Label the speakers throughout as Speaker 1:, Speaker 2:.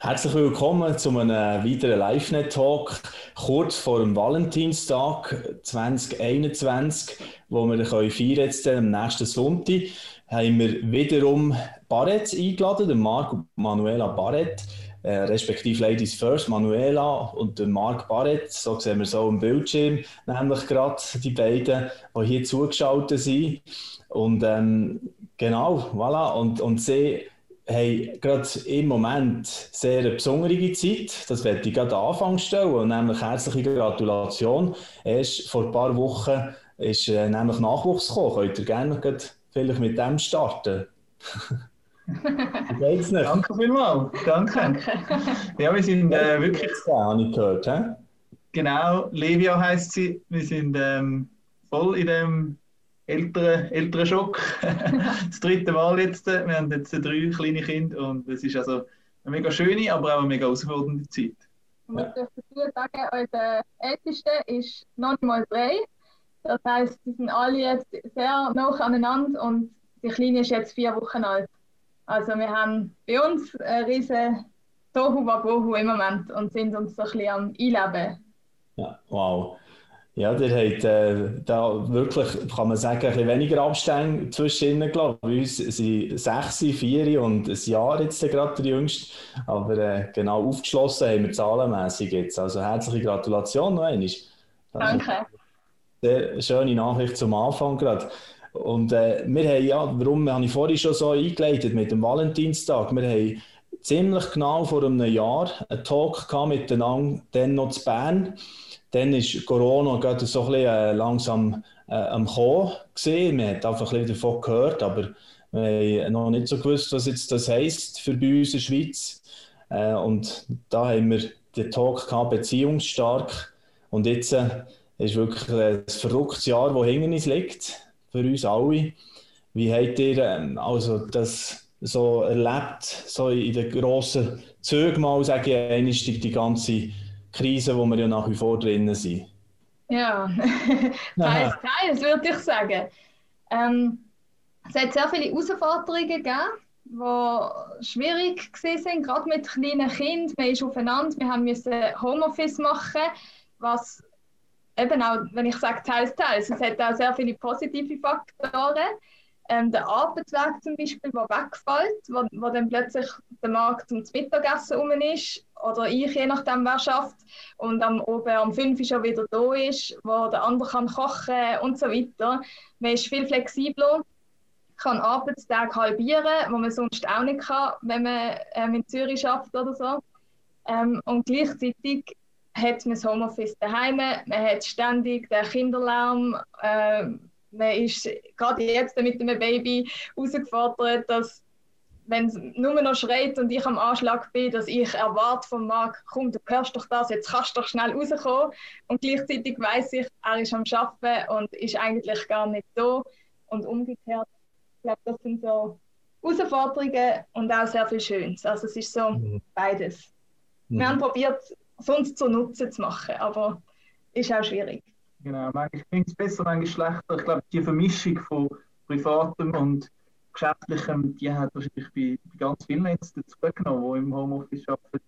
Speaker 1: Herzlich willkommen zu einem weiteren LiveNet-Talk kurz vor dem Valentinstag 2021, wo wir können feiern jetzt am nächsten Sonntag. Haben wir wiederum Barrett eingeladen, den Marc und Manuela Barrett, äh, respektive Ladies First, Manuela und den Marc Barrett. So sehen wir so im Bildschirm, nämlich gerade die beiden, die hier zugeschaltet sind. Und ähm, genau, voilà. Und, und sie haben gerade im Moment sehr eine besondere Zeit. Das werde ich gerade Anfang stellen. Und nämlich herzliche Gratulation. Erst vor ein paar Wochen ist äh, nämlich Nachwuchs gekommen. Könnt ihr gerne vielleicht mit dem starten?
Speaker 2: Geht's nicht? Danke vielmals. Danke. Ja, wir sind äh, wirklich.
Speaker 1: Ja, habe ich gehört. He?
Speaker 2: Genau, Levia heißt sie. Wir sind ähm, voll in dem älteren, älteren Schock. das dritte Mal jetzt. Wir haben jetzt drei kleine Kinder und es ist also eine mega schöne, aber auch eine mega herausfordernde Zeit.
Speaker 3: Ich darf dazu sagen, unser Älteste ist noch nicht mal drei. Das heisst, sie sind alle jetzt sehr nah aneinander und die Kleine ist jetzt vier Wochen alt. Also wir haben bei uns einen riesen Tohu Wabohu im Moment und sind uns so ein bisschen am Einleben.
Speaker 1: Ja, wow. Ja, der hat äh, da wirklich, kann man sagen, ein bisschen weniger Abstände zwischen ihnen gelassen. Bei uns sind sechs, vier und ein Jahr jetzt gerade der Jüngste. Aber äh, genau aufgeschlossen haben wir zahlenmässig jetzt. Also herzliche Gratulation noch einmal.
Speaker 3: Danke.
Speaker 1: Sehr schöne Nachricht zum Anfang gerade. Und äh, wir haben ja, warum habe ich vorhin schon so eingeleitet mit dem Valentinstag? Wir haben ziemlich genau vor einem Jahr einen Talk gehabt miteinander, dann noch zu Bern dann ist Corona gerade so ein bisschen äh, langsam äh, am Kommen gesehen. Man hat einfach ein bisschen davon gehört, aber wir haben noch nicht so gewusst, was jetzt das heisst für bei uns in der Schweiz. Äh, und da haben wir den Talk gehabt, beziehungsstark. Und jetzt äh, ist wirklich ein verrücktes Jahr, das hinter uns liegt, für uns alle. Wie habt ihr ähm, also das so erlebt, so in den grossen Zügen mal, sage ich die, ganze Krise, wo wir ja nach wie vor drinnen sind.
Speaker 3: Ja, teils, teils würde ich sagen. Ähm, es hat sehr viele Herausforderungen gegeben, die schwierig waren, gerade mit kleinen Kindern. Man ist aufeinander, wir haben müssen Homeoffice machen, was eben auch, wenn ich sage teils, teils, es hat auch sehr viele positive Faktoren ähm, der Arbeitsweg zum Beispiel, der wegfällt, wo, wo dann plötzlich der Markt zum Mittagessen rum ist oder ich, je nachdem, wer schafft und am oben um 5 Uhr schon wieder da ist, wo der andere kann kochen und so weiter. Man ist viel flexibler, kann Arbeitstage halbieren, wo man sonst auch nicht kann, wenn man ähm, in Zürich schafft oder so. Ähm, und gleichzeitig hat man das Homeoffice daheim, man hat ständig den Kinderlärm, äh, man ist gerade jetzt mit einem Baby herausgefordert, dass wenn es nur noch schreit und ich am Anschlag bin, dass ich erwarte vom Marc, komm, du hörst doch das, jetzt kannst du doch schnell rauskommen. Und gleichzeitig weiß ich, er ist am Arbeiten und ist eigentlich gar nicht da. Und umgekehrt, ich glaube, das sind so Herausforderungen und auch sehr viel Schönes. Also es ist so mhm. beides. Mhm. Wir haben probiert, sonst zu Nutzen zu machen, aber ist auch schwierig.
Speaker 2: Genau, manchmal klingt es besser, manchmal schlechter. Ich glaube, die Vermischung von Privatem und Geschäftlichem, die hat wahrscheinlich bei, bei ganz vielen jetzt dazugenommen, die im Homeoffice arbeiten.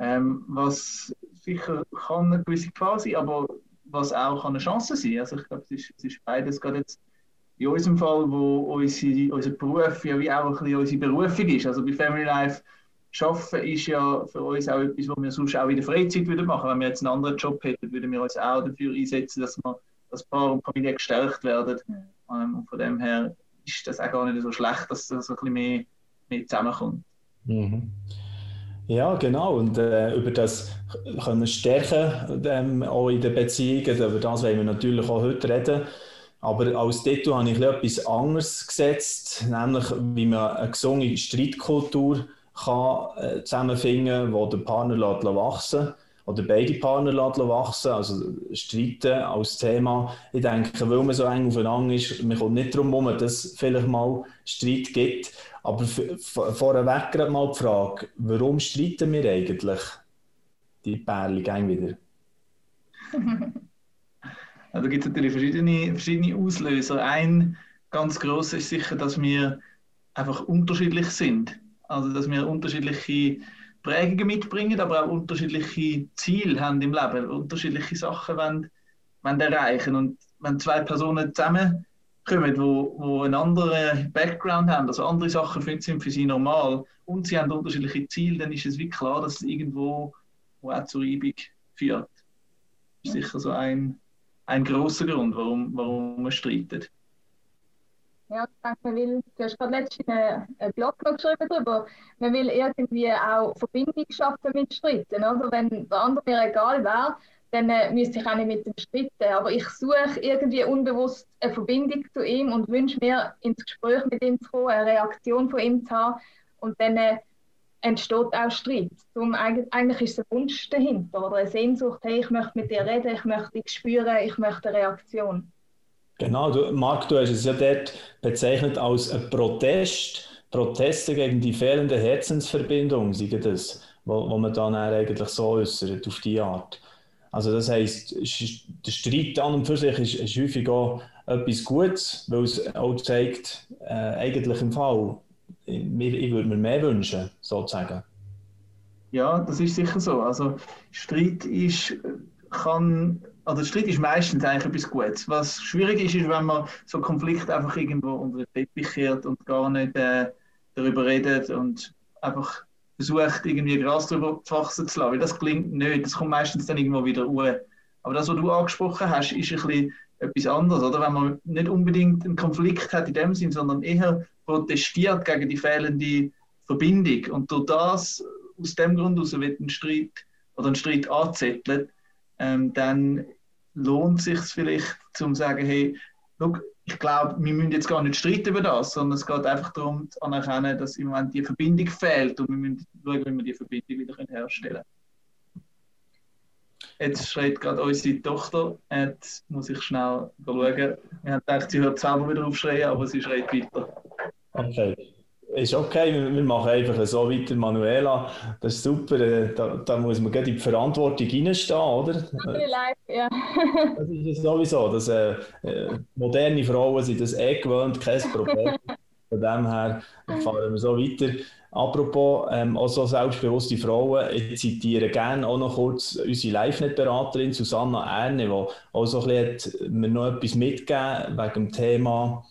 Speaker 2: Ähm, was sicher kann eine gewisse Gefahr sein, aber was auch eine Chance sein. Also ich glaube, es ist, es ist beides gerade jetzt in unserem Fall, wo unsere, unser Beruf ja wie auch ein bisschen unsere Berufung ist. Also bei Family Life Arbeiten ist ja für uns auch etwas, was wir sonst auch in der Freizeit würden machen. Wenn wir jetzt einen anderen Job hätten, würden wir uns auch dafür einsetzen, dass wir das Paar und Familie gestärkt werden. Mhm. Ähm, und von dem her ist das auch gar nicht so schlecht, dass das so ein bisschen mehr, mehr zusammenkommt.
Speaker 1: Mhm. Ja, genau. Und äh, über das können stärken, ähm, auch in den Beziehungen, über das wollen wir natürlich auch heute reden. Aber als Titel habe ich etwas anderes gesetzt, nämlich wie man eine gesunde Streitkultur kann, äh, zusammenfinden, wo der Partner lässt wachsen oder beide Partner lässt wachsen, also streiten als Thema. Ich denke, weil man so eng aufeinander ist, man kommt nicht darum herum, dass es vielleicht mal Streit gibt. Aber vorweg gerade mal die Frage, warum streiten wir eigentlich die Pärchen wieder?
Speaker 2: da gibt es natürlich verschiedene, verschiedene Auslöser. Ein ganz grosser ist sicher, dass wir einfach unterschiedlich sind. Also, dass wir unterschiedliche Prägungen mitbringen, aber auch unterschiedliche Ziele haben im Leben, unterschiedliche Sachen wollen, wollen erreichen. Und wenn zwei Personen zusammenkommen, wo, wo einen anderen Background haben, also andere Sachen sind für sie normal und sie haben unterschiedliche Ziele, dann ist es wie klar, dass es irgendwo wo auch zur Reibung führt. Das ist sicher so ein, ein großer Grund, warum, warum man streitet.
Speaker 3: Ja, ich denke, man will, du hast gerade letztens einen, einen Blog geschrieben darüber, man will irgendwie auch Verbindung schaffen mit Streiten. Oder? Wenn der andere mir egal wäre, dann müsste ich auch nicht mit ihm streiten. Aber ich suche irgendwie unbewusst eine Verbindung zu ihm und wünsche mir, ins Gespräch mit ihm zu kommen, eine Reaktion von ihm zu haben. Und dann äh, entsteht auch Streit. Darum, eigentlich ist ein Wunsch dahinter oder eine Sehnsucht, hey, ich möchte mit dir reden, ich möchte dich spüren, ich möchte eine Reaktion.
Speaker 1: Genau, du, Marc, du hast es ja dort bezeichnet als ein Protest, Proteste gegen die fehlende Herzensverbindung, sagen das, wo, wo man dann eigentlich so äußert, auf die Art. Also das heisst, der Streit an und für sich ist, ist häufig auch etwas Gutes, weil es auch zeigt, äh, eigentlich im Fall, ich, ich würde mir mehr wünschen, sozusagen.
Speaker 2: Ja, das ist sicher so. Also Streit ist, kann also Streit ist meistens eigentlich etwas Gutes. Was schwierig ist, ist, wenn man so Konflikte einfach irgendwo unter den Teppich kehrt und gar nicht äh, darüber redet und einfach versucht, irgendwie Gras darüber wachsen zu lassen. Weil das klingt nicht, das kommt meistens dann irgendwo wieder ruhe. Aber das, was du angesprochen hast, ist ein bisschen etwas anderes, oder? Wenn man nicht unbedingt einen Konflikt hat in dem Sinn, sondern eher protestiert gegen die fehlende Verbindung und durch das, aus dem Grund heraus wird ein Streit oder ein Streit anzettelt, ähm, dann lohnt es sich vielleicht, zu sagen, hey, look, ich glaube, wir müssen jetzt gar nicht streiten über das, sondern es geht einfach darum zu anerkennen, dass im Moment die Verbindung fehlt und wir müssen schauen, wie wir die Verbindung wieder herstellen können. Jetzt schreit gerade unsere Tochter, jetzt muss ich schnell schauen. Ich habe gedacht, sie hört selber wieder aufschreien, aber sie schreit weiter.
Speaker 1: Okay ist okay, wir machen einfach so weiter, Manuela. Das ist super, äh, da, da muss man gerade in die Verantwortung reinstehen, oder?
Speaker 3: Live, ja.
Speaker 1: Das ist sowieso, dass äh, äh, moderne Frauen sind das eh gewöhnt, kein Problem. Von dem her fahren wir so weiter. Apropos, ähm, auch so selbstbewusste Frauen, ich zitiere gerne auch noch kurz unsere Live-Net-Beraterin Susanna Erne, die auch so ein bisschen mir noch etwas mitgegeben wegen dem Thema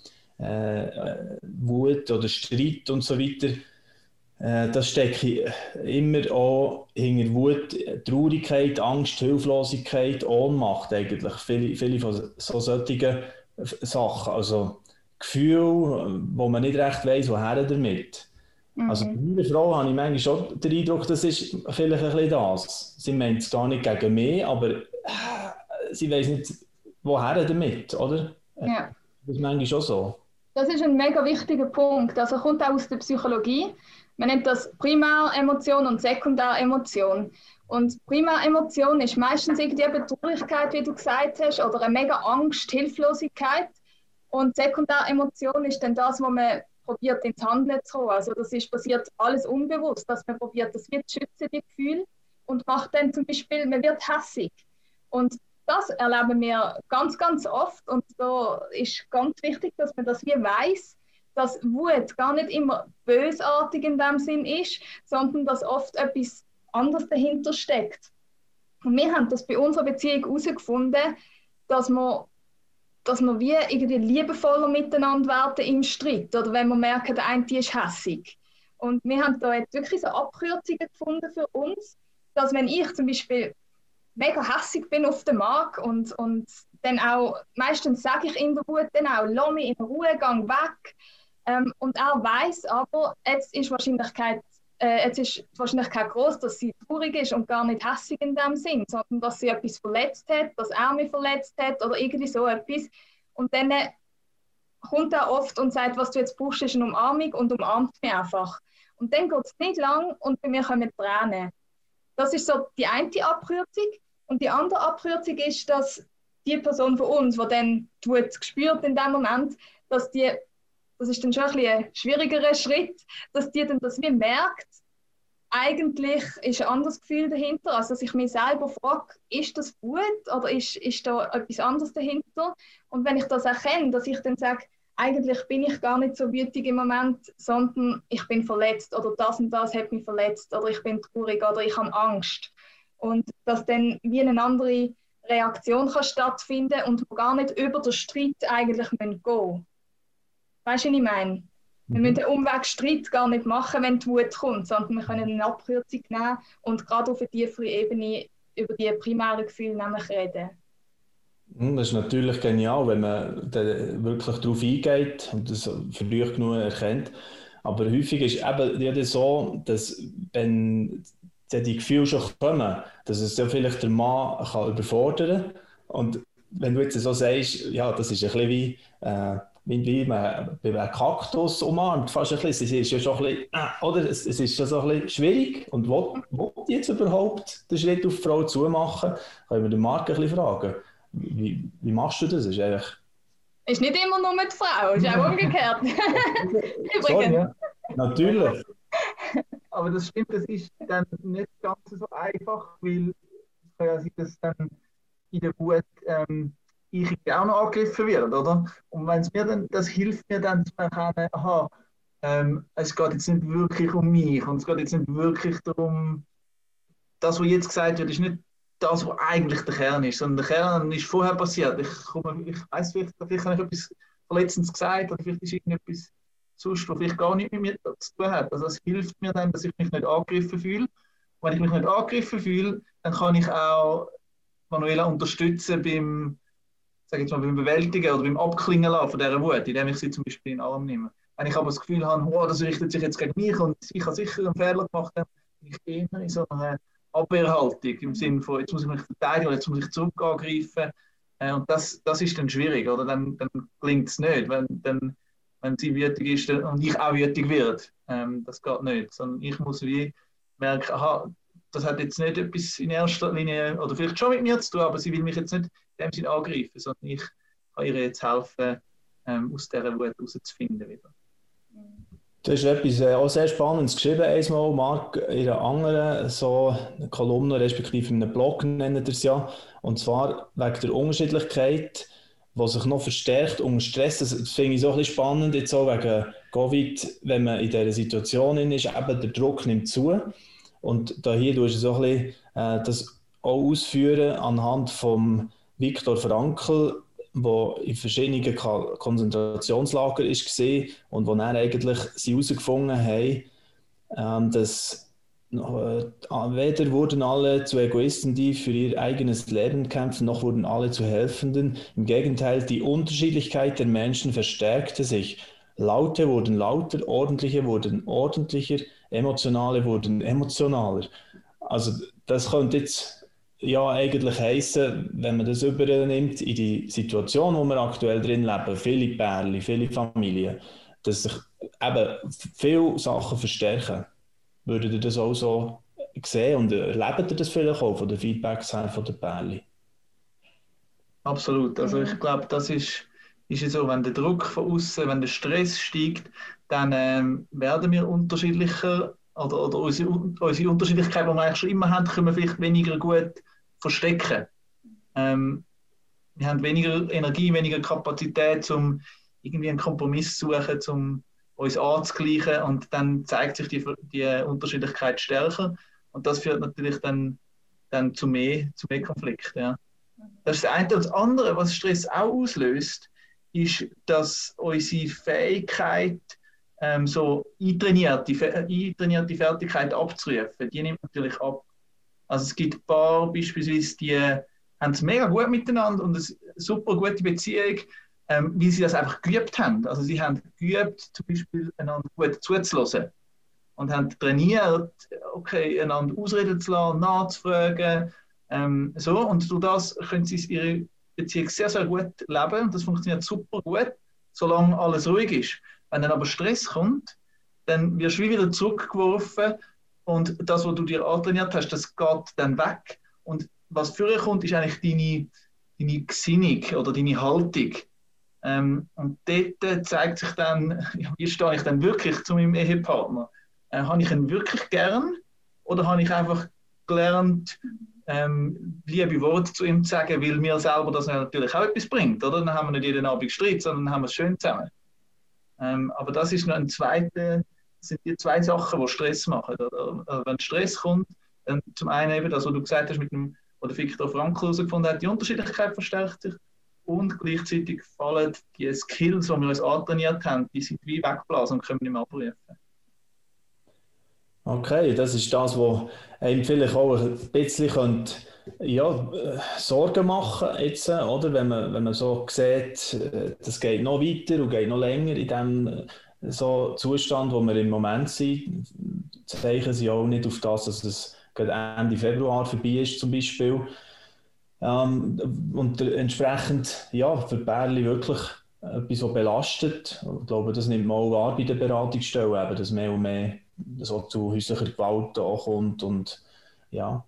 Speaker 1: äh, Wut oder Streit und so weiter, äh, das stecke immer auch hinter Wut, Traurigkeit, Angst, Hilflosigkeit, Ohnmacht eigentlich. Viele, viele von so solchen Sachen. Also Gefühle, wo man nicht recht weiß, woher damit. Mhm. Also bei meiner Frau habe ich manchmal schon den Eindruck, das ist vielleicht ein bisschen das. Sie meint es gar nicht gegen mich, aber äh, sie weiß nicht, woher damit, oder? Ja. Das ist manchmal schon so.
Speaker 3: Das ist ein mega wichtiger Punkt. Also kommt auch aus der Psychologie. Man nennt das Primäremotion und Sekundäremotion. Und Primäremotion ist meistens irgendwie Traurigkeit, wie du gesagt hast, oder eine mega Angst, Hilflosigkeit. Und Sekundäremotion ist dann das, wo man probiert ins Handeln zu kommen. Also das ist passiert alles unbewusst, dass man probiert, das wird schützen, die Gefühle, und macht dann zum Beispiel, man wird hässig. Und das erleben wir ganz, ganz oft und da ist ganz wichtig, dass man das wie weiß, dass Wut gar nicht immer bösartig in dem Sinn ist, sondern dass oft etwas anderes dahinter steckt. Und wir haben das bei unserer Beziehung herausgefunden, dass wir, dass wir wie irgendwie liebevoller miteinander werden im Streit oder wenn wir merken, der eine ist hässig. Und wir haben da jetzt wirklich so Abkürzungen gefunden für uns, dass wenn ich zum Beispiel mega hässig bin auf den Markt und, und dann auch, meistens sage ich der Wut dann auch, lass mich in Ruhe, gang weg. Ähm, und er weiß aber, jetzt ist Wahrscheinlichkeit äh, jetzt ist die Wahrscheinlichkeit groß, dass sie traurig ist und gar nicht hässig in dem Sinn, sondern dass sie etwas verletzt hat, dass er mich verletzt hat oder irgendwie so etwas. Und dann äh, kommt er oft und sagt, was du jetzt brauchst, ist eine Umarmung und umarmt mich einfach. Und dann geht es nicht lang und bei mir kommen Tränen. Das ist so die eine Abkürzung. Und die andere Abkürzung ist, dass die Person von uns, die dann Wut gespürt in dem Moment, dass die, das ist dann schon ein, ein schwierigerer Schritt, dass die dann das wie merkt, eigentlich ist ein anderes Gefühl dahinter, also dass ich mich selber frage, ist das gut oder ist, ist da etwas anderes dahinter? Und wenn ich das erkenne, dass ich dann sage, eigentlich bin ich gar nicht so wütig im Moment, sondern ich bin verletzt oder das und das hat mich verletzt oder ich bin traurig oder ich habe Angst. Und dass dann wie eine andere Reaktion kann stattfinden und wir gar nicht über den Streit eigentlich gehen müssen. Weißt du, was ich meine? Wir müssen den Umweg Streit gar nicht machen, wenn die Wut kommt, sondern wir können eine Abkürzung nehmen und gerade auf einer tieferen Ebene über die primären Gefühle nämlich reden.
Speaker 1: Hm, das ist natürlich genial, wenn man wirklich darauf eingeht und das früh genug erkennt. Aber häufig ist eben ja so, dass wenn die Gefühle schon kommen, dass es ja vielleicht der Mann kann überfordern kann. Und wenn du jetzt so sagst, ja, das ist ein bisschen wie, äh, wie man bei einem Kaktus umarmt, fast ein bisschen. Es ist ja schon ein bisschen, äh, oder? Es, es, ist schon so ein bisschen schwierig. Und wo, wo jetzt überhaupt den Schritt auf die Frau zu machen, können wir den Marc ein bisschen fragen. Wie, wie machst du das? Ist eigentlich
Speaker 3: ist nicht immer nur mit Frau, ist auch umgekehrt.
Speaker 1: Übrigens. Sorry, ja. Natürlich.
Speaker 2: Aber das stimmt, das ist dann nicht ganz so einfach, weil es kann ja sein, dass dann in der Wut ähm, ich auch noch angegriffen werde, oder? Und wenn es mir dann, das hilft mir dann zu erkennen, aha, ähm, es geht jetzt nicht wirklich um mich und es geht jetzt nicht wirklich darum, das, was jetzt gesagt wird, ist nicht das, was eigentlich der Kern ist, sondern der Kern ist vorher passiert. Ich, ich weiß vielleicht, vielleicht habe ich etwas Verletzendes gesagt oder vielleicht ist irgendetwas sonst, was vielleicht gar nicht mit mir zu tun hat. Also es hilft mir dann, dass ich mich nicht angegriffen fühle. Wenn ich mich nicht angegriffen fühle, dann kann ich auch Manuela unterstützen beim, sag jetzt mal, beim Bewältigen oder beim Abklingen lassen von dieser Wut, indem ich sie zum Beispiel in den Arm nehme. Wenn ich aber das Gefühl habe, oh, das richtet sich jetzt gegen mich und ich habe sicher einen Fehler gemacht, dann bin ich eher in so einer Abwehrhaltung im Sinne von, jetzt muss ich mich verteidigen oder jetzt muss ich zurück angreifen. Äh, und das, das ist dann schwierig, oder? Dann, dann klingt es nicht, wenn, dann, wenn sie wütig ist und ich auch wütig werde. Ähm, das geht nicht. Sondern ich muss wie merken, aha, das hat jetzt nicht etwas in erster Linie, oder vielleicht schon mit mir zu tun, aber sie will mich jetzt nicht in dem Sinne angreifen, sondern ich kann ihr jetzt helfen, ähm, aus dieser Wut rauszufinden wieder.
Speaker 1: Du hast etwas äh, auch sehr Spannendes geschrieben, einmal, Marc, in einer anderen so Kolumne, respektive in einem Blog nennt er es ja. Und zwar wegen der Unterschiedlichkeit, die sich noch verstärkt unter Stress. Das, finde ich so ein bisschen spannend, jetzt auch wegen Covid, wenn man in dieser Situation ist, eben der Druck nimmt zu. Und da hier du so ein bisschen äh, das auch ausführen anhand von Viktor Frankl, wo in verschiedenen Konzentrationslagern gesehen und wo dann eigentlich sie herausgefunden haben, ähm, dass weder wurden alle zu Egoisten, die für ihr eigenes Leben kämpfen, noch wurden alle zu Helfenden. Im Gegenteil, die Unterschiedlichkeit der Menschen verstärkte sich. Laute wurden lauter, ordentliche wurden ordentlicher, emotionale wurden emotionaler. Also das könnte jetzt ja eigentlich heißen, wenn man das übernimmt in die Situation, wo wir aktuell drin leben, viele Pärchen, viele Familien, dass sich eben viele Sachen verstärken. Würdet ihr das auch so sehen und erlebt ihr das vielleicht auch von den Feedbacks von den Pärchen?
Speaker 2: Absolut. Also ich glaube, das ist, ist so, wenn der Druck von außen, wenn der Stress steigt, dann ähm, werden wir unterschiedlicher oder, oder unsere, unsere Unterschiedlichkeit, die wir eigentlich schon immer haben, können wir vielleicht weniger gut verstecken. Ähm, wir haben weniger Energie, weniger Kapazität, um irgendwie einen Kompromiss zu suchen, um uns anzugleichen und dann zeigt sich die, die Unterschiedlichkeit stärker und das führt natürlich dann, dann zu, mehr, zu mehr Konflikten. Ja. Das das eine. Und das andere, was Stress auch auslöst, ist, dass unsere Fähigkeit, ähm, so eintrainierte, eintrainierte Fertigkeit abzurufen, die nimmt natürlich ab. Also es gibt ein paar beispielsweise, die haben es mega gut miteinander und eine super gute Beziehung, ähm, weil sie das einfach geübt haben. Also sie haben geübt, zum Beispiel einander gut zuzulassen und haben trainiert, okay, einander ausreden zu lassen, nachzufragen. Ähm, so, und durch das können sie ihre Beziehung sehr, sehr gut leben und das funktioniert super gut, solange alles ruhig ist. Wenn dann aber Stress kommt, dann wirst du wieder zurückgeworfen und das, was du dir antrainiert hast, das geht dann weg. Und was früher kommt, ist eigentlich deine, deine Gesinnung oder deine Haltung. Ähm, und dort zeigt sich dann, wie stehe ich dann wirklich zu meinem Ehepartner? Äh, habe ich ihn wirklich gern oder habe ich einfach gelernt, ähm, liebe Worte zu ihm zu sagen, weil mir selber das natürlich auch etwas bringt, oder? Dann haben wir nicht jeden Abend Streit, sondern haben wir es schön zusammen. Ähm, aber das ist noch ein zweiter, sind die zwei Sachen, die Stress machen. Oder, oder wenn Stress kommt, dann zum einen eben das, was du gesagt hast, mit dem, oder Viktor Frankl herausgefunden hat, die Unterschiedlichkeit verstärkt sich und gleichzeitig fallen die Skills, die wir uns antrainiert haben, die sind wie weggeblasen und können nicht mehr abrufen.
Speaker 1: Okay, das ist das, was einem vielleicht auch ein bisschen könnte, ja, Sorgen machen jetzt, oder? Wenn man, wenn man so sieht, das geht noch weiter und geht noch länger in dem so Zustand, wo wir im Moment sind, zeichnen sie auch nicht auf das, dass es Ende Februar vorbei ist zum Beispiel. Ähm, und entsprechend, ja, für Bärli wirklich etwas so belastet. Ich glaube, das nimmt man auch wahr bei den Beratungsstellen, eben, dass mehr und mehr so zu häuslicher Gewalt kommt und ja,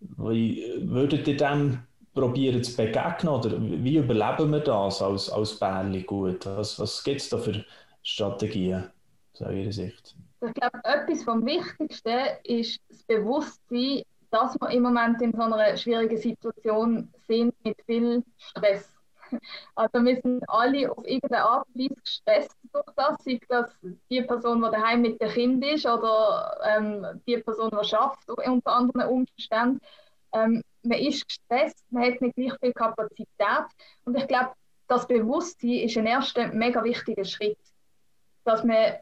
Speaker 1: wie würdet ihr dem probieren zu begegnen oder wie überleben wir das als, als Bärli gut? Was, was gibt es da für Strategien aus eurer Sicht?
Speaker 3: Ich glaube, etwas vom Wichtigsten ist das Bewusstsein, dass wir im Moment in so einer schwierigen Situation sind mit viel Stress. Also wir sind alle auf irgendeine Art und Weise gestresst durch das, sei das die Person, die daheim mit dem Kind ist oder ähm, die Person, die schafft unter anderen Umständen. Ähm, man ist gestresst, man hat nicht gleich viel Kapazität und ich glaube, das Bewusstsein ist ein erster mega wichtiger Schritt, dass man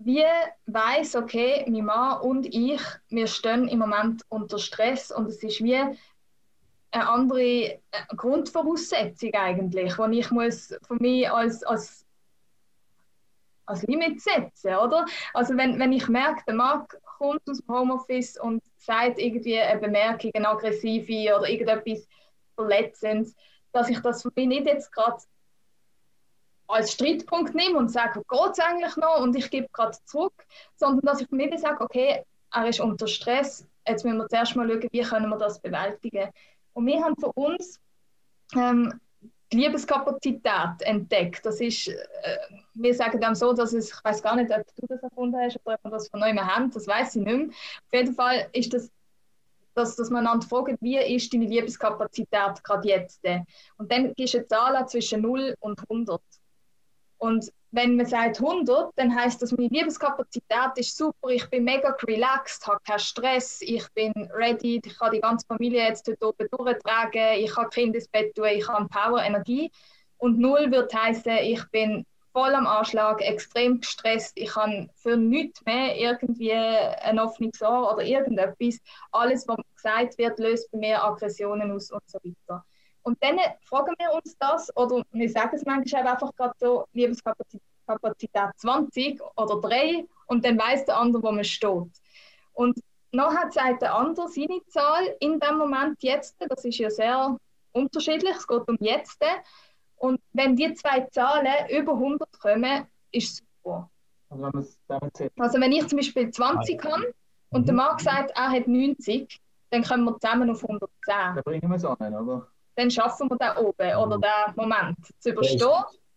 Speaker 3: wie weiß, okay, mein Mann und ich, wir stehen im Moment unter Stress und es ist wie eine andere äh, Grundvoraussetzung eigentlich, die ich muss für mich als, als, als Limit setzen, oder? Also wenn, wenn ich merke, der Marc kommt aus dem Homeoffice und sagt irgendwie eine Bemerkung, eine aggressive oder irgendetwas Verletzendes, dass ich das für mich nicht jetzt gerade als Streitpunkt nehme und sage, geht es eigentlich noch und ich gebe gerade zurück, sondern dass ich mich sage, okay, er ist unter Stress, jetzt müssen wir zuerst mal schauen, wie können wir das bewältigen. Und wir haben für uns ähm, die Liebeskapazität entdeckt. Das ist, äh, wir sagen dann so, dass es, ich weiß gar nicht, ob du das erfunden hast oder ob wir das von neuem haben, das weiß ich nicht mehr. Auf jeden Fall ist das, dass, dass man einander fragt, wie ist deine Liebeskapazität gerade jetzt? Und dann gibst du eine Zahl zwischen 0 und 100. Und wenn man sagt 100, dann heißt das, meine Liebeskapazität ist super, ich bin mega relaxed, habe keinen Stress, ich bin ready, ich kann die ganze Familie jetzt dort oben durchtragen, ich kann Kinder ins Bett tun, ich habe Power, Energie. Und 0 wird heißen, ich bin voll am Anschlag, extrem gestresst, ich kann für nichts mehr irgendwie ein offenes Ohr oder irgendetwas. Alles, was gesagt wird, löst bei mir Aggressionen aus und so weiter. Und dann fragen wir uns das, oder wir sagen es manchmal einfach gerade so, Lebenskapazität 20 oder 3 und dann weiß der andere, wo man steht. Und nachher sagt der andere seine Zahl in dem Moment jetzt, das ist ja sehr unterschiedlich, es geht um jetzt. Und wenn die zwei Zahlen über 100 kommen, ist es super. Also wenn, also ich zum Beispiel 20 habe und der Mann sagt, er hat 90, dann kommen wir zusammen auf 110. Dann bringen wir es an, oder? Dann schaffen wir den oben oder mhm. den Moment zu überstehen.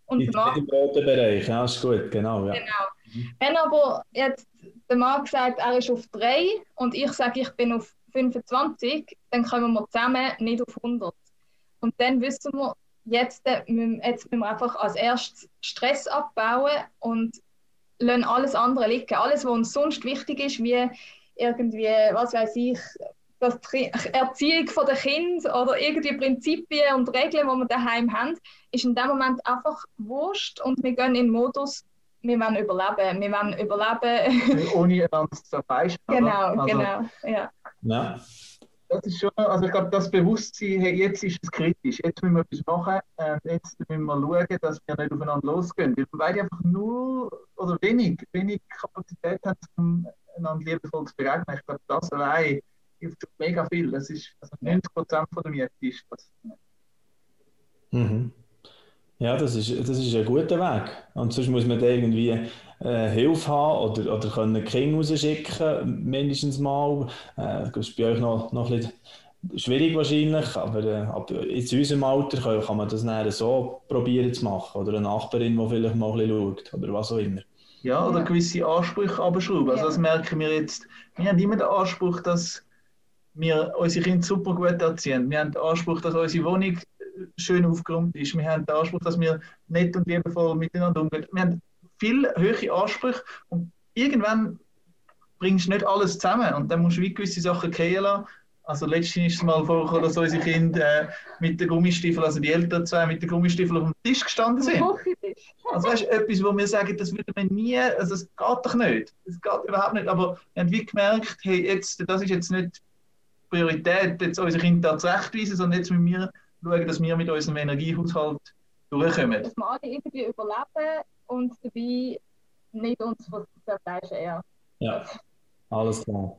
Speaker 3: Und
Speaker 1: Im roten Bereich, ja, ist gut, genau. Ja.
Speaker 3: genau. Mhm. Wenn aber jetzt der Mann sagt, er ist auf 3 und ich sage, ich bin auf 25, dann kommen wir zusammen nicht auf 100. Und dann wissen wir, jetzt, äh, jetzt müssen wir einfach als erstes Stress abbauen und lassen alles andere liegen. Alles, was uns sonst wichtig ist, wie irgendwie, was weiß ich, dass die Erziehung der Kinder oder irgendwie Prinzipien und Regeln, die wir daheim haben, ist in dem Moment einfach wurscht und wir gehen in den Modus, wir wollen überleben. Wir wollen überleben.
Speaker 2: Ohne einander zu zerfleischen.
Speaker 3: Genau, also, genau. Ja.
Speaker 1: ja.
Speaker 2: Das ist schon, also ich glaube, das Bewusstsein, hey, jetzt ist es kritisch, jetzt müssen wir etwas machen, äh, jetzt müssen wir schauen, dass wir nicht aufeinander losgehen. Weil wir einfach nur oder wenig, wenig Kapazität haben, um einander liebevoll zu begegnen. Ich glaube, das allein hilft mega viel. Das ist also 90 Prozent von der Miete ist das.
Speaker 1: Mhm. Ja, das ist, das ist ein guter Weg. Und sonst muss man da irgendwie äh, Hilfe haben oder, oder können Kinder rausschicken, mindestens mal. Äh, das ist bei euch noch, noch ein bisschen schwierig wahrscheinlich, aber, äh, aber in unserem Alter kann, kann man das dann so probieren zu machen. Oder eine Nachbarin, die vielleicht mal ein bisschen schaut oder was auch immer.
Speaker 2: Ja, oder gewisse Ansprüche abschrauben. Also das merken wir jetzt. Wir haben immer den Anspruch, dass wir unsere Kinder super gut erziehen. Wir haben den Anspruch, dass unsere Wohnung schön aufgeräumt ist. Wir haben den Anspruch, dass wir nett und liebevoll miteinander umgehen. Wir haben viele höhere Ansprüche und irgendwann bringst du nicht alles zusammen und dann musst du wie gewisse Sachen gehen lassen. Also letztens ist es mal vorgekommen, dass unsere Kinder äh, mit den Gummistiefeln, also die Eltern zwei, mit den Gummistiefeln auf dem Tisch gestanden sind. Also weißt du, etwas, wo wir sagen, das würde man nie, also es geht doch nicht. Es geht überhaupt nicht. Aber wir haben wie gemerkt, hey, jetzt, das ist jetzt nicht Priorität, jetzt unsere Kinder zurechtweisen, sondern jetzt mit mir schauen, dass wir mit unserem Energiehaushalt durchkommen.
Speaker 3: Dass wir alle irgendwie überleben und dabei nicht uns zerfleischen, ja.
Speaker 1: Ja, alles klar.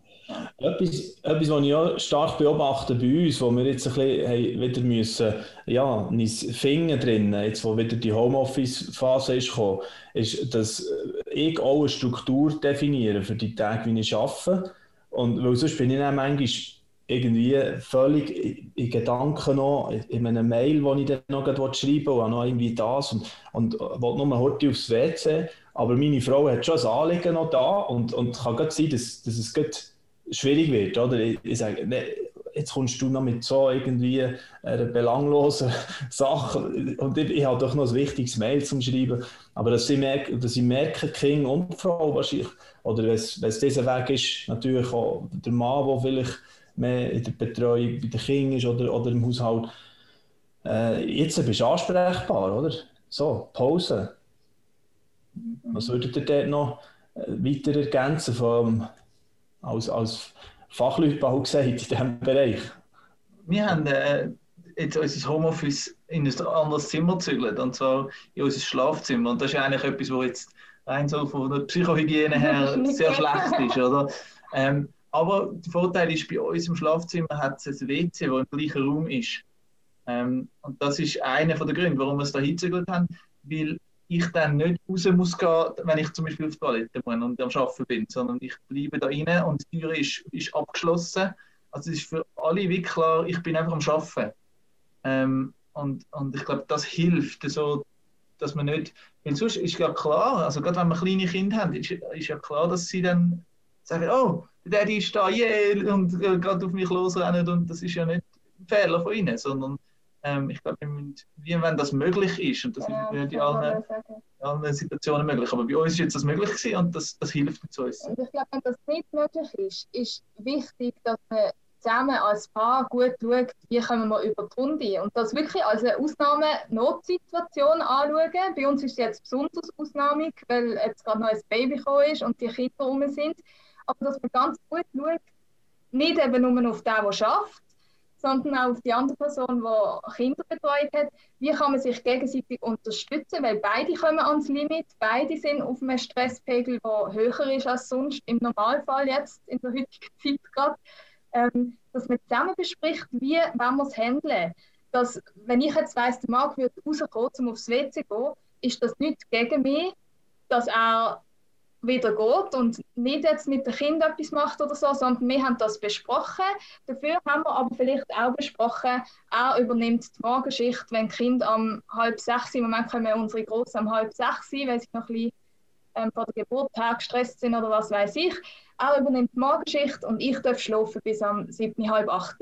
Speaker 1: Etwas, etwas, was ich auch stark beobachte bei uns, wo wir jetzt ein bisschen hey, wieder müssen, ja, uns Finger drin, jetzt wo wieder die Homeoffice-Phase ist gekommen, ist, dass ich auch eine Struktur definiere für die Tage, wie ich arbeite. Und weil sonst bin ich dann manchmal irgendwie völlig in Gedanken noch, in einer Mail, die ich dann noch schreiben will, und noch irgendwie das und, und wollte nur heute aufs WC. Aber meine Frau hat schon ein Anliegen noch da und, und kann gut sein, dass, dass es gut schwierig wird. Oder? Ich, ich sage, ne, jetzt kommst du noch mit so irgendwie einer belanglosen Sache und ich, ich habe doch noch ein wichtiges Mail zum Schreiben. Aber dass ich merke, dass ich merke Kind und Frau wahrscheinlich, oder wenn es dieser Weg ist, natürlich auch der Mann, der vielleicht mehr in der Betreuung bei den Kindern ist oder, oder im Haushalt. Äh, jetzt bist du ansprechbar, oder? So, Pause. Was würdet ihr dort noch äh, weiter ergänzen vom, als, als Fachleute gesagt in diesem Bereich?
Speaker 2: Wir haben äh, jetzt unser Homeoffice in ein anderes Zimmer gezügelt, und zwar in unser Schlafzimmer. Und das ist eigentlich etwas, was jetzt rein so von der Psychohygiene her sehr schlecht ist, oder? Ähm, aber der Vorteil ist, bei uns im Schlafzimmer hat es ein WC, das im gleichen Raum ist. Ähm, und das ist einer der Gründe, warum wir es da hingezügelt haben, weil ich dann nicht raus muss gehen, wenn ich zum Beispiel auf die Toilette muss und am Arbeiten bin, sondern ich bleibe da rein und die Tür ist, ist abgeschlossen. Also es ist für alle wie klar, ich bin einfach am Arbeiten. Ähm, und, und ich glaube, das hilft so, dass man nicht, weil sonst ist ja klar, also gerade wenn wir kleine Kinder haben, ist, ist ja klar, dass sie dann sagen, oh, der Daddy ist da, yeah, und äh, gerade auf mich losrennen und das ist ja nicht ein Fehler von ihnen, sondern ähm, ich glaube, wie wenn das möglich ist, und das ja, ist nicht in allen, allen, Situationen möglich, aber bei uns ist jetzt das möglich gewesen und das, das hilft uns.
Speaker 3: Und ich glaube, wenn das nicht möglich ist, ist wichtig, dass man zusammen als Paar gut schaut, wie kommen wir über die Runde und das wirklich als eine Ausnahme-Notsituation anschauen. Bei uns ist es jetzt besonders ausnahmig, weil jetzt gerade noch ein Baby gekommen ist und die Kinder rum sind, aber dass man ganz gut schaut, nicht eben nur auf den, der schafft, sondern auch auf die andere Person, die Kinder betreut hat. Wie kann man sich gegenseitig unterstützen? Weil beide kommen ans Limit, beide sind auf einem Stresspegel, der höher ist als sonst, im Normalfall jetzt, in der heutigen Zeit gerade. Ähm, dass man zusammen bespricht, wie wollen wir es handeln. Dass, wenn ich jetzt weiss, der Marc wird rauskommen, um aufs WC zu gehen, ist das nicht gegen mich, dass er wieder geht und nicht jetzt mit dem Kind etwas macht oder so, sondern wir haben das besprochen. Dafür haben wir aber vielleicht auch besprochen, er übernimmt die Morgenschicht, wenn Kind um halb sechs, im Moment kommen unsere Großen um halb sechs, weil sie noch ein bisschen ähm, vor der Geburt her gestresst sind oder was weiß ich. Er übernimmt die Morgenschicht und ich darf schlafen bis um sieben, halb acht.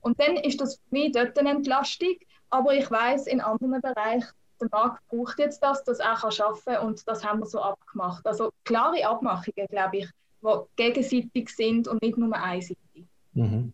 Speaker 3: Und dann ist das für mich dort eine Entlastung, aber ich weiß in anderen Bereichen, der Markt braucht jetzt das, dass er arbeiten kann und das haben wir so abgemacht. Also klare Abmachungen, glaube ich, die gegenseitig sind und nicht nur einseitig.
Speaker 1: Mhm.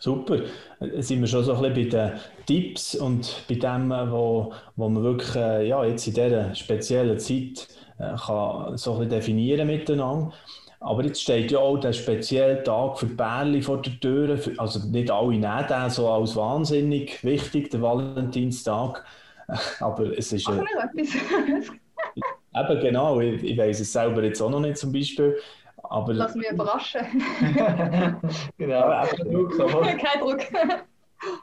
Speaker 1: Super. Jetzt sind wir schon so ein bisschen bei den Tipps und bei dem, wo, wo man wirklich äh, ja, jetzt in dieser speziellen Zeit äh, kann so ein bisschen definieren miteinander. Aber jetzt steht ja auch der spezielle Tag für Bärli vor der Tür. Also nicht alle nehmen den so als wahnsinnig wichtig, der Valentinstag. Aber es ist. Äh, eben genau, ich, ich weiß es selber jetzt auch noch nicht zum Beispiel. Aber,
Speaker 3: Lass mich überraschen.
Speaker 2: genau, kein Druck.
Speaker 3: Kein Druck.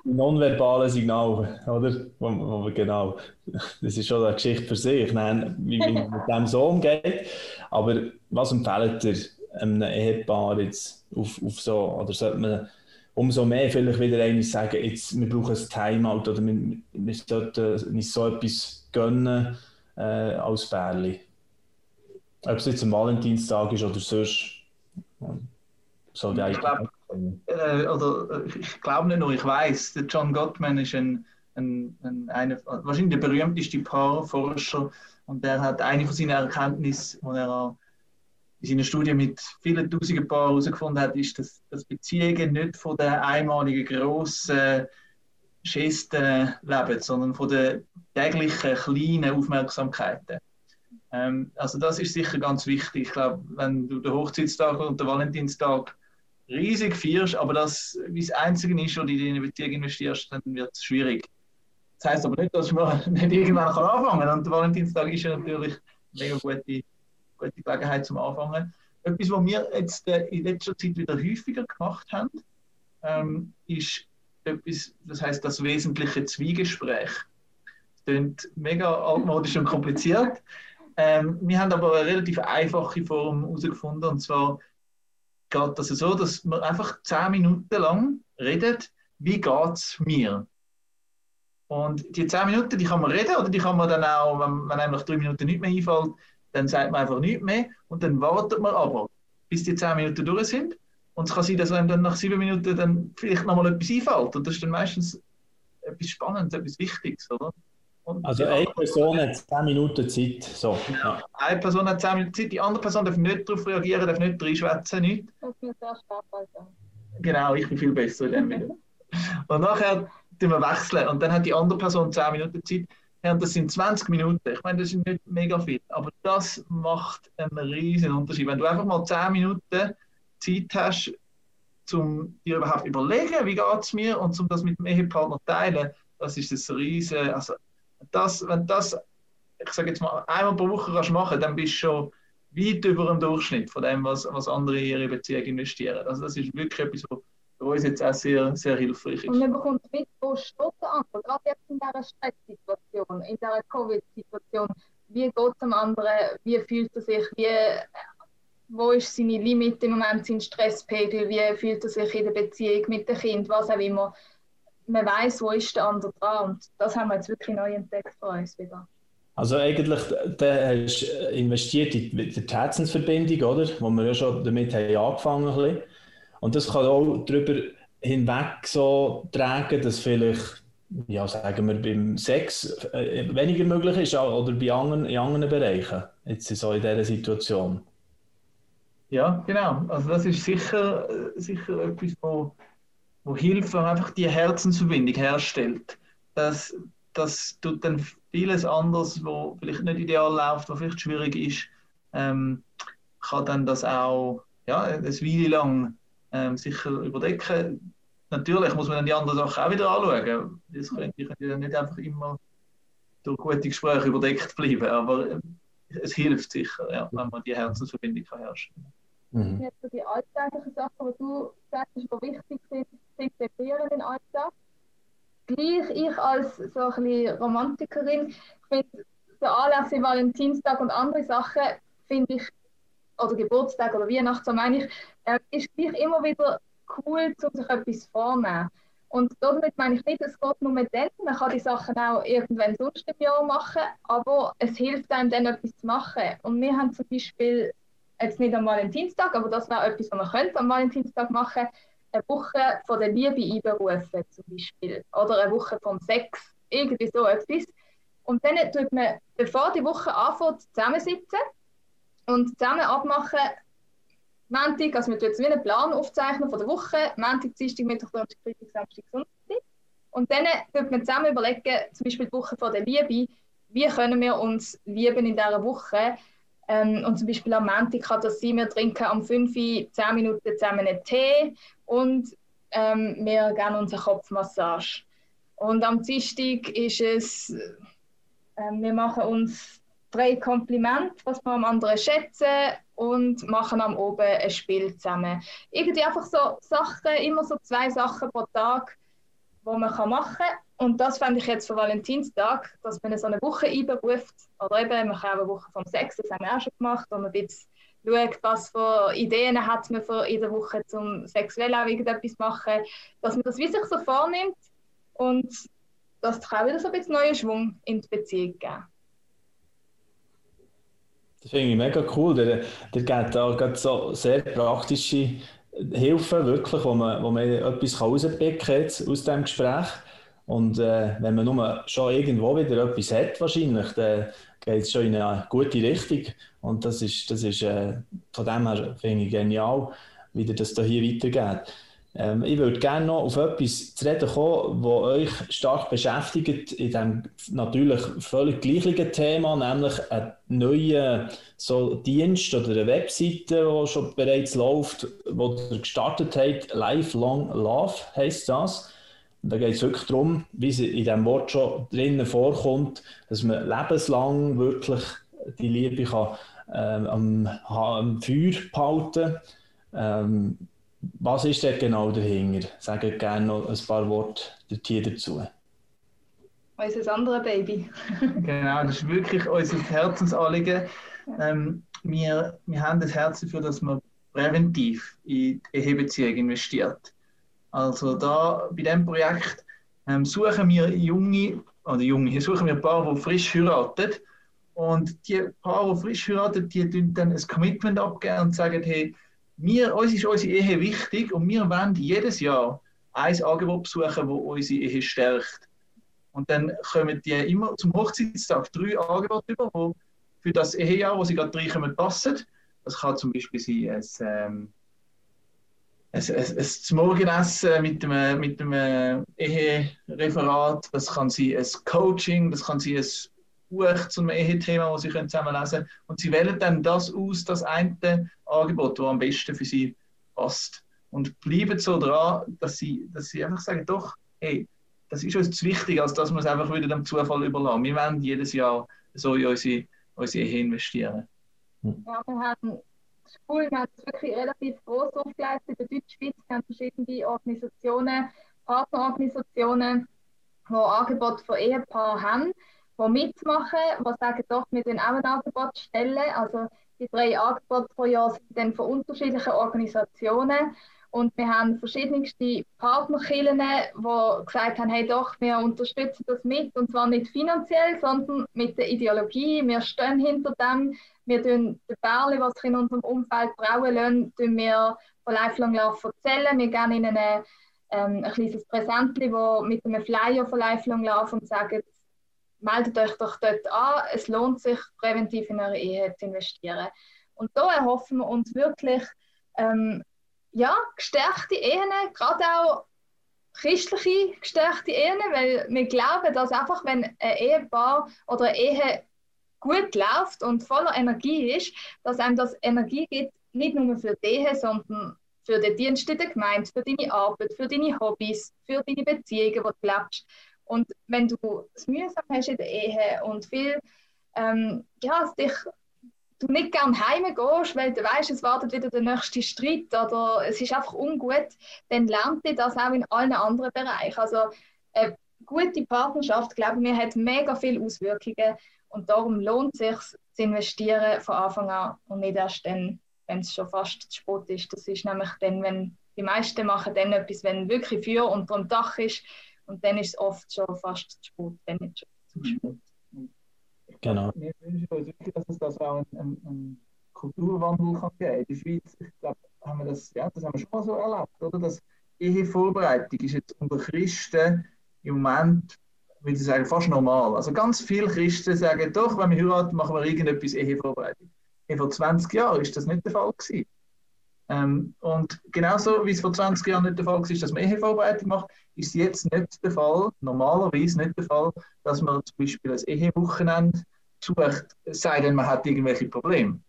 Speaker 1: Nonverbale Signal, oder? Wo, wo, genau. Das ist schon eine Geschichte für sich, Nein, wie man mit dem so umgeht. Aber was empfehlt ihr einem Ehepaar jetzt auf, auf so, oder sollte man umso mehr vielleicht wieder eigentlich sagen, jetzt, wir brauchen ein Timeout oder wir, wir sollten nicht so etwas gönnen äh, als Bärli. Ob es jetzt am Valentinstag ist oder sonst.
Speaker 2: So die ich glaube äh, oder, ich glaube nicht nur, ich weiß, der John Gottman ist ein, ein, ein, eine, wahrscheinlich der berühmteste Paarforscher Und der hat eine von seinen Erkenntnissen, die er in seiner Studie mit vielen tausenden Paaren herausgefunden hat, ist, dass, dass Beziehungen nicht von der einmaligen grossen Gesten leben, sondern von den täglichen kleinen Aufmerksamkeiten. Ähm, also das ist sicher ganz wichtig. Ich glaube, wenn du den Hochzeitstag und den Valentinstag riesig feierst, aber das wie das Einzige ist, wo du in eine Beziehung investierst, dann wird es schwierig. Das heißt aber nicht, dass man nicht irgendwann anfangen kann. Und der Valentinstag ist ja natürlich eine mega gute, gute Gelegenheit zum Anfangen. Etwas, was wir jetzt äh, in letzter Zeit wieder häufiger gemacht haben, ähm, ist etwas, das heißt das wesentliche Zwiegespräch. Das klingt mega altmodisch und kompliziert. Ähm, wir haben aber eine relativ einfache Form herausgefunden, und zwar geht das so, dass man einfach zehn Minuten lang redet, wie geht es mir? Und die zehn Minuten, die kann man reden oder die kann man dann auch, wenn, wenn einem nach drei Minuten nicht mehr einfällt, dann sagt man einfach nichts mehr und dann wartet man aber, bis die zehn Minuten durch sind. Und es kann sein, dass einem dann nach sieben Minuten dann vielleicht nochmal etwas einfällt. Und das ist dann meistens etwas Spannendes, etwas Wichtiges, oder?
Speaker 1: Und also eine Person hat 10 Minuten Zeit. So.
Speaker 2: Ja. Eine Person hat 10 Minuten Zeit, die andere Person darf nicht darauf reagieren, darf nicht reinschwätzen, nicht. Genau, ich bin viel besser in dem Video. Und nachher tun wir wechseln und dann hat die andere Person 10 Minuten Zeit. Ja, das sind 20 Minuten. Ich meine, das sind nicht mega viel, aber das macht einen riesen Unterschied. Wenn du einfach mal 10 Minuten Zeit hast, um dir überhaupt überlegen, wie geht es mir und um das mit dem Ehepartner teilen, das ist das riesen, also das, wenn das, ich sage jetzt mal, einmal pro Woche kannst machen, dann bist du schon weit über dem Durchschnitt von dem, was, was andere in ihre Beziehung investieren. Also das ist wirklich etwas, was für uns jetzt auch sehr, sehr hilfreich ist.
Speaker 3: Und man bekommt mit, wo steht der andere, gerade jetzt in dieser Stresssituation, in dieser Covid-Situation, wie geht es dem anderen, wie fühlt er sich, wie, wo ist seine Limit im Moment, sein Stresspegel, wie fühlt er sich in der Beziehung mit dem Kind, was auch immer man weiß, wo ist der andere dran. Und das haben wir jetzt wirklich neu entdeckt für uns wieder.
Speaker 1: Also eigentlich, da hast du investiert in die Herzensverbindung, oder? Wo wir ja schon damit haben angefangen haben. Und das kann auch darüber hinweg so tragen, dass vielleicht, ja sagen wir, beim Sex äh, weniger möglich ist oder bei anderen, in anderen Bereichen, jetzt so in dieser Situation.
Speaker 2: Ja, genau. Also das ist sicher, sicher etwas, wo wo hilft, wenn einfach die Herzensverbindung herstellt. Das, das tut dann vieles anderes, wo vielleicht nicht ideal läuft, wo vielleicht schwierig ist, ähm, kann dann das auch ja, eine Weile lang ähm, sicher überdecken. Natürlich muss man dann die anderen Sachen auch wieder anschauen. Das können, die können dann nicht einfach immer durch gute Gespräche überdeckt bleiben, aber äh, es hilft sicher, ja, wenn man die Herzensverbindung kann herstellen kann.
Speaker 3: Mhm. Jetzt so die alltäglichen Sachen, die du sagst, die wichtig sind, zu integrieren in den Alltag. Gleich ich als so ein bisschen Romantikerin finde, der Anlass wie Valentinstag und andere Sachen, finde ich, oder Geburtstag oder Weihnachten, so meine ich, äh, ist gleich immer wieder cool, um sich etwas vorzunehmen. Und damit meine ich nicht, es geht nur mit dann, man kann die Sachen auch irgendwann sonst im Jahr machen, aber es hilft einem dann etwas zu machen. Und wir haben zum Beispiel jetzt nicht am Valentinstag, aber das wäre etwas, was man könnte am Valentinstag machen eine Woche von der Liebe einberufen zum Beispiel oder eine Woche vom Sex, irgendwie so etwas. Und dann tut man, bevor die Woche anfängt, zusammensitzen und zusammen abmachen, Montag, also tut jetzt wie einen Plan aufzeichnen von der Woche, Montag, Dienstag, Mittwoch, Donnerstag, Freitag, Samstag, Sonntag. Und dann tut man zusammen überlegen, zum Beispiel die Woche von der Liebe, wie können wir uns lieben in dieser Woche, ähm, und zum Beispiel am Montag kann das sein, wir trinken am 5 Uhr 10 Minuten zusammen einen Tee und ähm, wir geben uns eine Kopfmassage. Und am Dienstag ist es, äh, wir machen uns drei Komplimente, was wir am anderen schätzen und machen am Oben ein Spiel zusammen. Irgendwie einfach so Sachen, immer so zwei Sachen pro Tag, wo man machen kann. Und das fände ich jetzt für Valentinstag, dass man so eine Woche einberuft. Oder eben, man kann auch eine Woche vom Sex, das haben wir auch schon gemacht, wo man ein bisschen schaut, was für Ideen hat man für in der Woche zum sexuell auch irgendetwas machen. Dass man das wie sich so vornimmt und das kann auch wieder so ein bisschen neuen Schwung in die Beziehung geben.
Speaker 1: Das finde ich mega cool. Der, der gibt da so sehr praktische Hilfe, wirklich, wo man, wo man etwas rauspicken kann aus diesem Gespräch. Und äh, wenn man nur schon irgendwo wieder etwas hat, wahrscheinlich, dann geht es schon in eine gute Richtung. Und das ist, das ist äh, von dem her finde ich genial, wie das hier weitergeht. Ähm, ich würde gerne noch auf etwas zu reden kommen, das euch stark beschäftigt, in diesem natürlich völlig gleichen Thema, nämlich einen neuen so Dienst oder eine Webseite, die schon bereits läuft, die ihr gestartet habt. Lifelong Love heisst das. Da geht es wirklich darum, wie es in diesem Wort schon drinnen vorkommt, dass man lebenslang wirklich die Liebe kann, ähm, am, am Feuer behalten kann. Ähm, was ist denn genau dahinter? Sagt gerne noch ein paar Worte dazu.
Speaker 3: Unser anderes Baby.
Speaker 2: genau, das ist wirklich unser Herzensanliegen. Ähm, wir, wir haben das Herz dafür, dass man präventiv in die Ehebeziehung investiert. Also da bei diesem Projekt ähm, suchen wir junge, oder junge, suchen wir Paare, die frisch heiraten. Und die Paare, die frisch heiraten, die dann ein Commitment abgeben und sagen, hey, wir, uns ist unsere Ehe wichtig und wir wollen jedes Jahr ein Angebot besuchen, das unsere Ehe stärkt. Und dann kommen die immer zum Hochzeitstag drei Angebote über, die für das Ehejahr, wo sie gerade reinkommen, passen. Das kann zum Beispiel sein ein, ein, ein, ein Morgenessen mit einem, mit einem Ehereferat, das kann sein ein Coaching, das kann sein ein Buch zum Ehe-Thema, das Sie zusammenlesen können. Und Sie wählen dann das aus, das eine Angebot, das am besten für Sie passt. Und bleiben so dran, dass Sie, dass Sie einfach sagen, doch, hey, das ist uns zu wichtig, als dass wir es einfach wieder dem Zufall überlassen. Wir wollen jedes Jahr so in unsere, unsere Ehe investieren.
Speaker 3: Ja, wir haben cool, wir haben es wirklich relativ groß aufgeleistet. In der Deutschschweiz wir haben verschiedene Organisationen, Partnerorganisationen, die Angebote für Ehepaare haben die mitmachen, die sagen, doch, wir stellen auch ein Angebot stellen. Also die drei Angebote pro Jahr sind dann von unterschiedlichen Organisationen. Und wir haben verschiedenste Partnerkillen, die gesagt haben, hey doch, wir unterstützen das mit. Und zwar nicht finanziell, sondern mit der Ideologie. Wir stehen hinter dem. Wir tun den Bärli, was in unserem Umfeld brauen lassen, wir von Lifelong Love erzählen. Wir geben ihnen ein, ähm, ein kleines Präsent mit einem Flyer von Lifelong Love und sagen, meldet euch doch dort an. Es lohnt sich, präventiv in eure Ehe zu investieren. Und da erhoffen wir uns wirklich ähm, ja, gestärkte Ehen, gerade auch christliche gestärkte Ehen, weil wir glauben, dass einfach, wenn ein Ehepaar oder eine Ehe gut läuft und voller Energie ist, dass einem das Energie gibt, nicht nur für die Ehe, sondern für den Dienst in der Gemeinde, für deine Arbeit, für deine Hobbys, für deine Beziehungen, die du lebst. Und wenn du es mühsam hast in der Ehe und viel, ähm, ja, dich, du nicht gerne heimgehst, weil du weißt, es wartet wieder der nächste Streit oder es ist einfach ungut, dann lernt dich das auch in allen anderen Bereichen. Also eine gute Partnerschaft, glaube ich, hat mega viele Auswirkungen und darum lohnt es sich zu investieren von Anfang an und nicht erst dann, wenn es schon fast zu spät ist. Das ist nämlich dann, wenn die meisten machen dann etwas, wenn wirklich Feuer unter dem Dach ist und dann ist es oft schon fast zu spät, wenn nicht schon zu mhm. spät.
Speaker 1: Genau.
Speaker 2: Wir wünschen uns wirklich, dass es das auch einen, einen Kulturwandel kann geben In der Schweiz, ich glaube, haben wir das, ja, das haben wir schon mal so erlebt, oder? Dass Ehevorbereitung ist jetzt unter Christen im Moment, würde ich sagen, fast normal. Also ganz viele Christen sagen, doch, wenn wir heiraten, machen wir irgendetwas Ehevorbereitung. Vor 20 Jahren ist das nicht der Fall gewesen. Ähm, und genauso wie es vor 20 Jahren nicht der Fall war, dass man Ehevorbereitung macht, ist jetzt nicht der Fall, normalerweise nicht der Fall, dass man zum Beispiel ein Ehewochenende sucht, sei denn, man hat irgendwelche Probleme.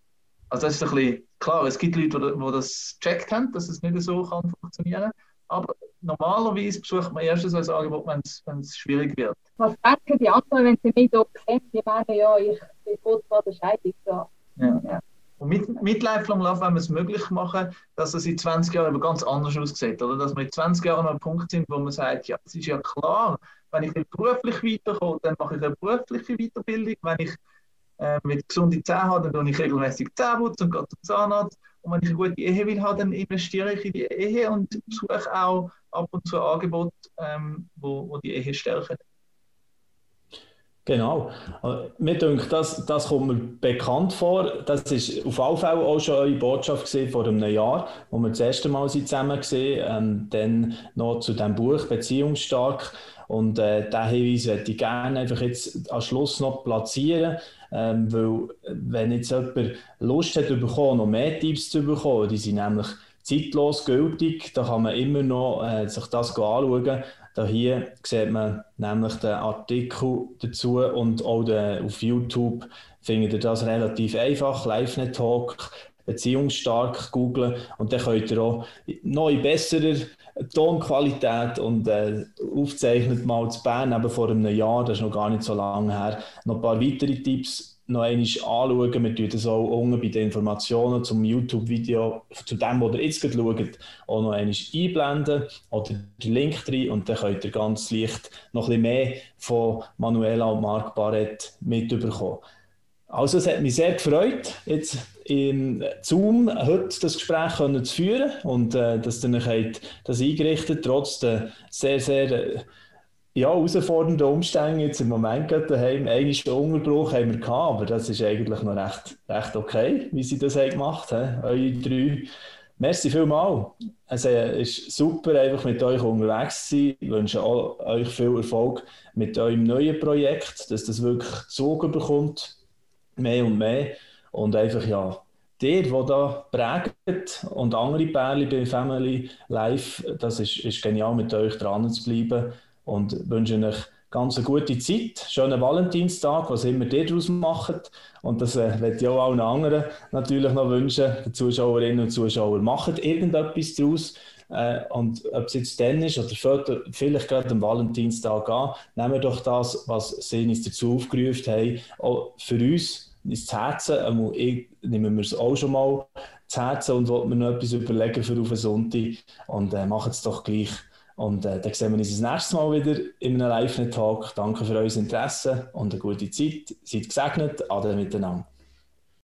Speaker 2: Also das ist ein bisschen klar, es gibt Leute, die das gecheckt haben, dass es nicht so kann funktionieren aber normalerweise besucht man erst so ein Angebot, wenn es schwierig wird.
Speaker 3: Was denken die anderen, wenn sie mich so sehen? Die meinen, ja, ich bin kurz vor der Scheidung.
Speaker 2: Ja. Ja. Und mit, mit Lifelong Love wollen wir es möglich machen, dass es in 20 Jahren aber ganz anders aussieht. Oder dass wir in 20 Jahren an einem Punkt sind, wo man sagt, ja, es ist ja klar, wenn ich beruflich weiterkomme, dann mache ich eine berufliche Weiterbildung. Wenn ich äh, mit gesunden Zähnen habe, dann tue ich regelmäßig Zähneputz und gehe zum Zahnarzt. Und wenn ich eine gute Ehe will dann investiere ich in die Ehe und suche auch ab und zu Angebote, ähm, wo, wo die Ehe stärken.
Speaker 1: Genau. Äh, mir denke, das, das kommt mir bekannt vor. Das ist auf alle Fälle auch schon eure Botschaft vor einem Jahr, wo wir das erste Mal zusammen gesehen ähm, Dann noch zu dem Buch Beziehungsstark. Und äh, diesen Hinweis möchte ich gerne einfach jetzt am Schluss noch platzieren. Ähm, weil, wenn jetzt jemand Lust hat, bekommen, noch mehr Tipps zu bekommen, die sind nämlich zeitlos gültig, da kann man immer noch äh, sich das anschauen. Da hier sieht man nämlich den Artikel dazu und auch den, auf YouTube findet ihr das relativ einfach. LiveNet-Talk, beziehungsstark googlen und dann könnt ihr auch noch in besserer Tonqualität und äh, aufzeichnet mal zu Bern, eben vor einem Jahr, das ist noch gar nicht so lange her, noch ein paar weitere Tipps noch einmal anschauen. Wir tun das auch unten bei den Informationen zum YouTube-Video, zu dem, was ihr jetzt schaut, auch noch einmal einblenden oder den Link drin und dann könnt ihr ganz leicht noch ein bisschen mehr von Manuela und Marc Barrett mitbekommen. Also es hat mich sehr gefreut, jetzt im Zoom heute das Gespräch können zu führen und äh, dass ihr euch das eingerichtet trotz der sehr, sehr äh, ja, herausfordernde Umstände jetzt im Moment gerade daheim. Eigentlich Unterbruch haben wir gehabt, aber das ist eigentlich noch recht, recht okay, wie sie das haben gemacht haben, eure drei. Merci vielmals. Es ist super, einfach mit euch unterwegs zu sein. Ich wünsche euch viel Erfolg mit eurem neuen Projekt, dass das wirklich Zug bekommt, mehr und mehr. Und einfach, ja, der, der da prägt und andere Pärchen bei Family Life, das ist, ist genial, mit euch dran zu bleiben und wünsche euch ganz eine gute Zeit, schönen Valentinstag, was immer ihr daraus macht. Und das äh, werde ich auch allen anderen natürlich noch wünschen, den Zuschauerinnen und Zuschauern. Macht irgendetwas daraus. Äh, und ob es jetzt dann ist oder vielleicht gerade am Valentinstag an, nehmen wir doch das, was sie uns dazu aufgerufen haben, auch für uns ins Herzen. Ähm, nehmen wir es auch schon mal zu Herzen und wollten mir noch etwas überlegen für auf den Sonntag. Und äh, machen es doch gleich. Und äh, dann sehen wir uns das nächste Mal wieder in einem Live-Talk. Danke für euer Interesse und eine gute Zeit. Seid gesegnet. Ade miteinander.